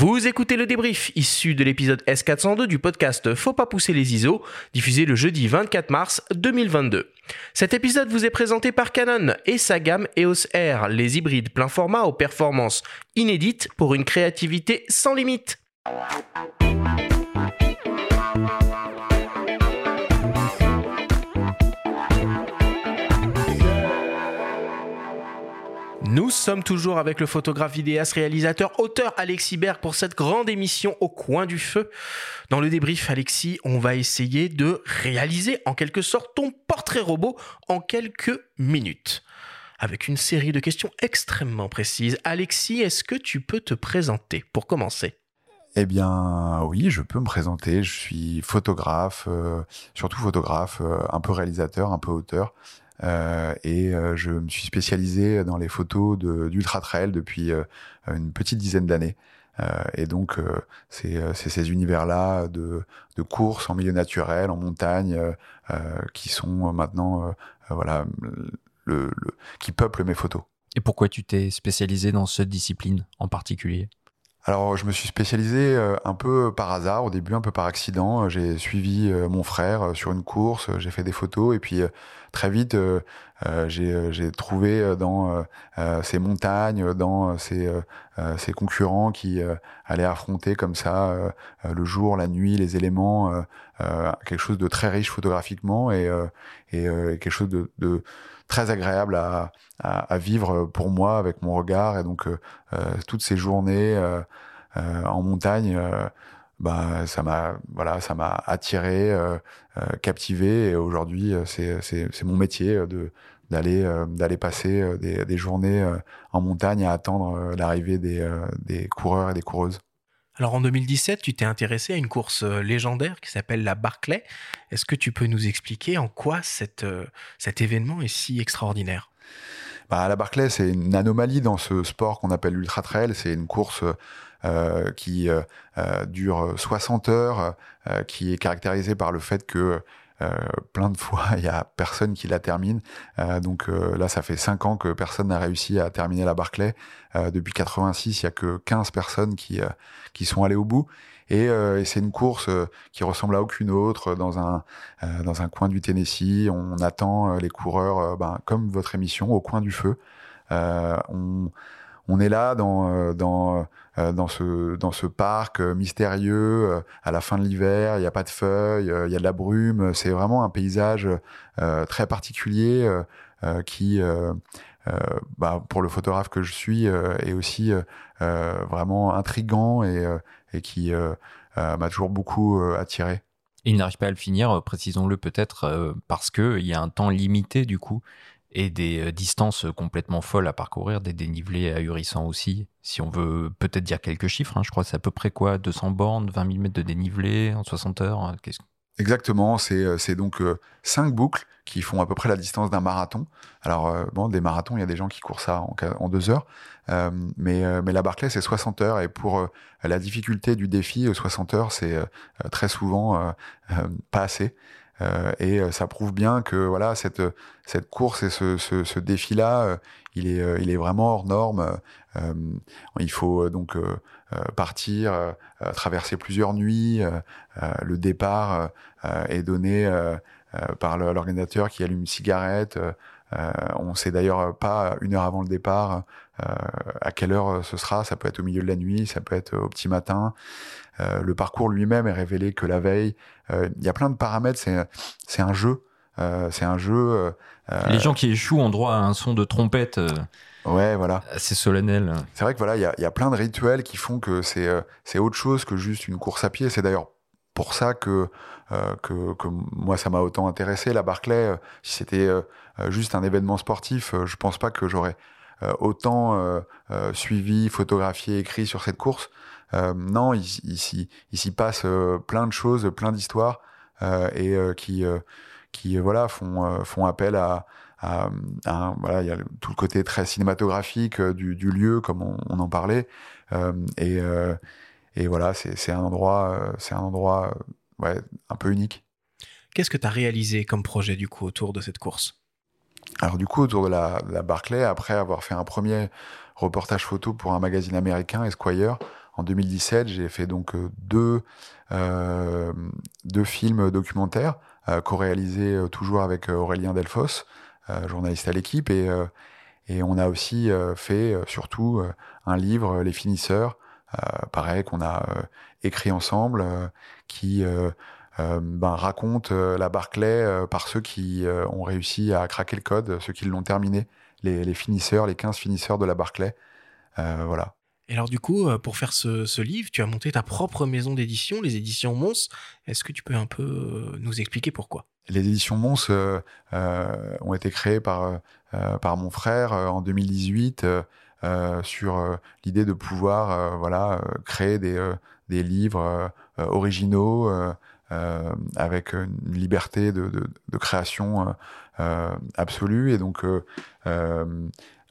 Vous écoutez le débrief issu de l'épisode S402 du podcast Faut pas pousser les ISO, diffusé le jeudi 24 mars 2022. Cet épisode vous est présenté par Canon et sa gamme EOS R, les hybrides plein format aux performances inédites pour une créativité sans limite. Nous sommes toujours avec le photographe, vidéaste, réalisateur, auteur Alexis Berg pour cette grande émission au coin du feu. Dans le débrief, Alexis, on va essayer de réaliser en quelque sorte ton portrait robot en quelques minutes. Avec une série de questions extrêmement précises. Alexis, est-ce que tu peux te présenter pour commencer? Eh bien, oui, je peux me présenter. Je suis photographe, euh, surtout photographe, euh, un peu réalisateur, un peu auteur. Euh, et euh, je me suis spécialisé dans les photos d'ultra trail depuis euh, une petite dizaine d'années. et donc, c'est ces univers-là de, de courses en milieu naturel, en montagne, qui sont maintenant, voilà, le, qui peuplent mes photos. Et pourquoi tu t'es spécialisé dans cette discipline en particulier? Alors, je me suis spécialisé un peu par hasard, au début un peu par accident. J'ai suivi mon frère sur une course, j'ai fait des photos et puis très vite, euh, euh, euh, j'ai trouvé dans ces montagnes, dans ces, ces concurrents qui allaient affronter comme ça le jour, la nuit, les éléments, quelque chose de très riche photographiquement et, et quelque chose de, de très agréable à, à, à, vivre pour moi avec mon regard. Et donc toutes ces journées en montagne bah ça m'a voilà ça m'a attiré euh, euh, captivé et aujourd'hui euh, c'est mon métier de d'aller d'aller passer des, des journées en montagne à attendre l'arrivée des des coureurs et des coureuses. Alors en 2017, tu t'es intéressé à une course légendaire qui s'appelle la Barclay. Est-ce que tu peux nous expliquer en quoi cette, cet événement est si extraordinaire? Bah, La Barclay, c'est une anomalie dans ce sport qu'on appelle l'ultra trail. C'est une course euh, qui euh, euh, dure 60 heures, qui est caractérisée par le fait que plein de fois, il y a personne qui la termine. donc là, ça fait 5 ans que personne n'a réussi à terminer la Barclay. depuis 86, il y a que 15 personnes qui qui sont allées au bout. Et, et c'est une course qui ressemble à aucune autre dans un dans un coin du Tennessee. On attend les coureurs, ben, comme votre émission, au coin du feu. on on est là dans euh, euh, dans ce parc euh, mystérieux à la fin de l'hiver. Il n'y a pas de feuilles, il y a de la brume. C'est vraiment un paysage très particulier qui bah, pour le photographe que je suis est aussi vraiment intrigant et, et qui m'a toujours beaucoup attiré. Il n'arrive pas à le finir, précisons-le peut-être, parce qu'il y a un temps limité du coup et des euh, distances complètement folles à parcourir, des dénivelés ahurissants aussi. Si on veut peut-être dire quelques chiffres, hein, je crois que c'est à peu près quoi 200 bornes, 20 000 mètres de dénivelé en 60 heures hein, Exactement, c'est euh, donc euh, cinq boucles qui font à peu près la distance d'un marathon. Alors, bon, des marathons, il y a des gens qui courent ça en, en deux heures, mais, mais la Barclay, c'est 60 heures, et pour la difficulté du défi, 60 heures, c'est très souvent pas assez. Euh, et euh, ça prouve bien que voilà cette cette course et ce, ce, ce défi-là, euh, il est il est vraiment hors norme. il faut donc partir, traverser plusieurs nuits. le départ est donné par l'organisateur qui allume une cigarette. on sait d'ailleurs pas une heure avant le départ à quelle heure ce sera. Ça peut être au milieu de la nuit, ça peut être au petit matin. Euh, le parcours lui-même est révélé que la veille. Euh, il y a plein de paramètres. C'est un jeu. Euh, c'est un jeu. Les gens qui échouent ont droit à un son de trompette. Ouais, voilà. C'est solennel. C'est vrai que voilà, il y a, y a, plein de rituels qui font que c'est autre chose que juste une course à pied. C'est d'ailleurs pour ça que, que, que moi ça m'a autant intéressé la Barclay. si c'était juste un événement sportif, je pense pas que j'aurais autant suivi, photographié, écrit sur cette course. Euh, non, il, il, s'y passe euh, plein de choses, plein d'histoires euh, et qui, qui voilà, font, font appel à, à, voilà, il y a tout le côté très cinématographique du, du lieu, comme on, on en parlait. et, et voilà, c'est un endroit, c'est un endroit ouais, un peu unique. Qu'est-ce que tu as réalisé comme projet du coup autour de cette course? Alors du coup, autour de la, la, Barclay, après avoir fait un premier reportage photo pour un magazine américain, Esquire, en 2017, j'ai fait donc deux, deux films documentaires co-réalisés toujours avec Aurélien Delfos, journaliste à l'équipe, et, et on a aussi fait surtout un livre, Les Finisseurs, pareil qu'on a écrit ensemble, qui ben, raconte la Barclay par ceux qui ont réussi à craquer le code, ceux qui l'ont terminé, les, les, finisseurs, les 15 finisseurs de la Barclay. voilà. Et alors du coup, pour faire ce, livre, tu as monté ta propre maison d'édition, les éditions Mons. Est-ce que tu peux un peu nous expliquer pourquoi? Les éditions Mons euh, ont été créées par, euh, par mon frère en 2018 euh, sur l'idée de pouvoir voilà, créer des, des livres originaux avec une liberté de, de, de création absolue. Et donc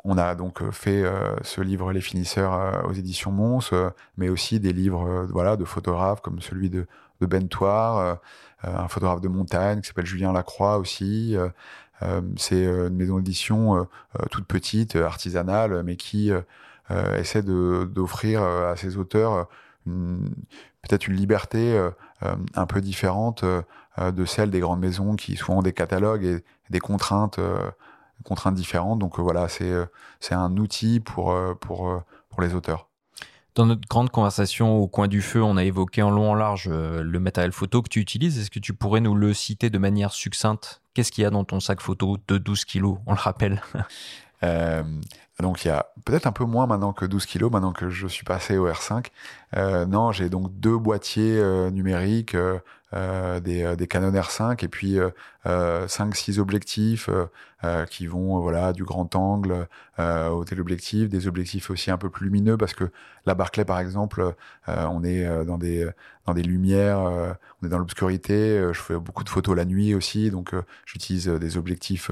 on a donc euh, fait euh, ce livre Les finisseurs euh, aux éditions Mons, mais aussi des livres voilà, de photographes comme celui de, de Bentoire, un photographe de montagne qui s'appelle Julien Lacroix aussi. c'est une maison d'édition toute petite, artisanale, mais qui essaie d'offrir à ses auteurs peut-être une liberté un peu différente de celle des grandes maisons qui souvent ont des catalogues et des contraintes contraintes différentes. Donc euh, voilà, c'est euh, c'est un outil pour, euh, pour, pour les auteurs. Dans notre grande conversation au coin du feu, on a évoqué en long en large le matériel photo que tu utilises. Est-ce que tu pourrais nous le citer de manière succincte? Qu'est-ce qu'il y a dans ton sac photo de 12 kilos On le rappelle? Euh, donc il y a peut-être un peu moins maintenant que 12 kilos, maintenant que je suis passé au R5. Euh, non, j'ai donc deux boîtiers euh, numériques, euh, des, des, Canon R5 et puis 5-6 objectifs qui vont voilà du grand angle au téléobjectif, des objectifs aussi un peu plus lumineux parce que la Barclay par exemple, on est dans des dans des lumières, on est dans l'obscurité. je fais beaucoup de photos la nuit aussi, donc j'utilise des objectifs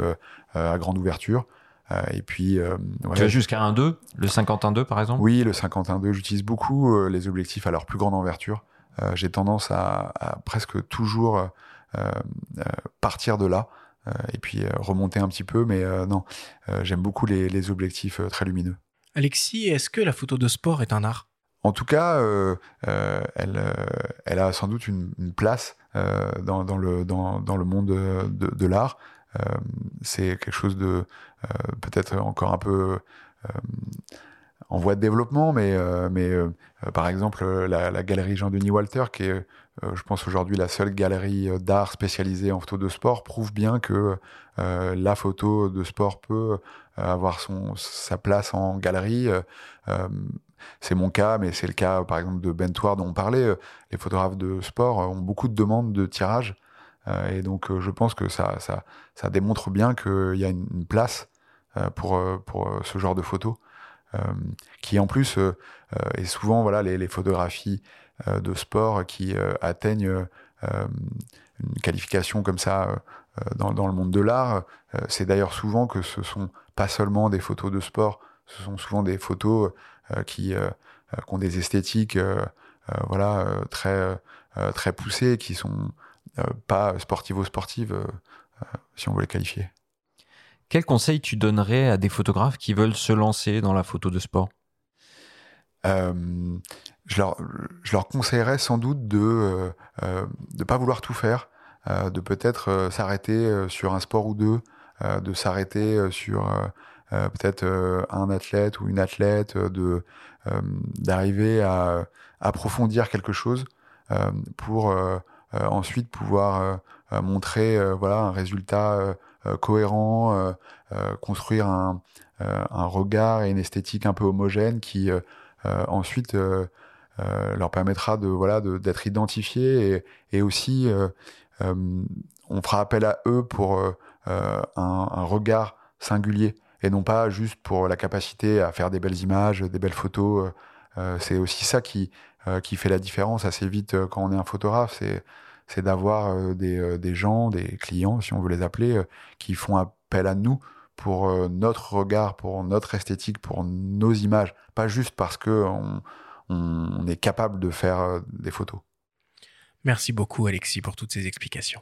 à grande ouverture. Euh, et puis, euh, tu as jusqu'à 1.2, le 51.2 par exemple? Oui, le 51.2. J'utilise beaucoup euh, les objectifs à leur plus grande envergure. J'ai tendance à, à, presque toujours partir de là et puis remonter un petit peu, mais non, j'aime beaucoup les, les objectifs très lumineux. Alexis, est-ce que la photo de sport est un art? En tout cas, euh, elle, elle, a sans doute une, une place euh, dans, dans, le, dans, dans, le monde de, de l'art. Euh, c'est quelque chose de euh, peut-être encore un peu euh, en voie de développement, mais, mais par exemple la, galerie Jean-Denis Walter, qui est, je pense aujourd'hui la seule galerie d'art spécialisée en photo de sport, prouve bien que la photo de sport peut avoir son, sa place en galerie. c'est mon cas, mais c'est le cas par exemple de Bentoire dont on parlait. Les photographes de sport ont beaucoup de demandes de tirage euh, et donc, euh, je pense que ça, ça, ça démontre bien qu'il y a une, place euh, pour, pour ce genre de photos, qui en plus est souvent voilà, les, les photographies de sport qui atteignent une qualification comme ça dans, dans, le monde de l'art. c'est d'ailleurs souvent que ce sont pas seulement des photos de sport, ce sont souvent des photos qui, qui, ont des esthétiques voilà, très, très poussées, qui sont euh, pas sportivo-sportive, euh, euh, si on veut les qualifier. Quel conseil tu donnerais à des photographes qui veulent se lancer dans la photo de sport? Je, leur, je leur conseillerais sans doute de ne pas vouloir tout faire, de peut-être s'arrêter sur un sport ou deux, de s'arrêter sur peut-être un athlète ou une athlète, d'arriver à approfondir quelque chose pour euh, ensuite pouvoir euh, euh, montrer voilà un résultat cohérent, construire un, un, regard et une esthétique un peu homogène qui ensuite leur permettra de voilà d'être identifiés et, et aussi on fera appel à eux pour un, regard singulier et non pas juste pour la capacité à faire des belles images, des belles photos. c'est aussi ça qui qui fait la différence assez vite quand on est un photographe. C'est d'avoir euh, des, euh, gens, des clients, si on veut les appeler, euh, qui font appel à nous pour notre regard, pour notre esthétique, pour nos images, pas juste parce que on, on est capable de faire des photos. Merci beaucoup Alexis pour toutes ces explications.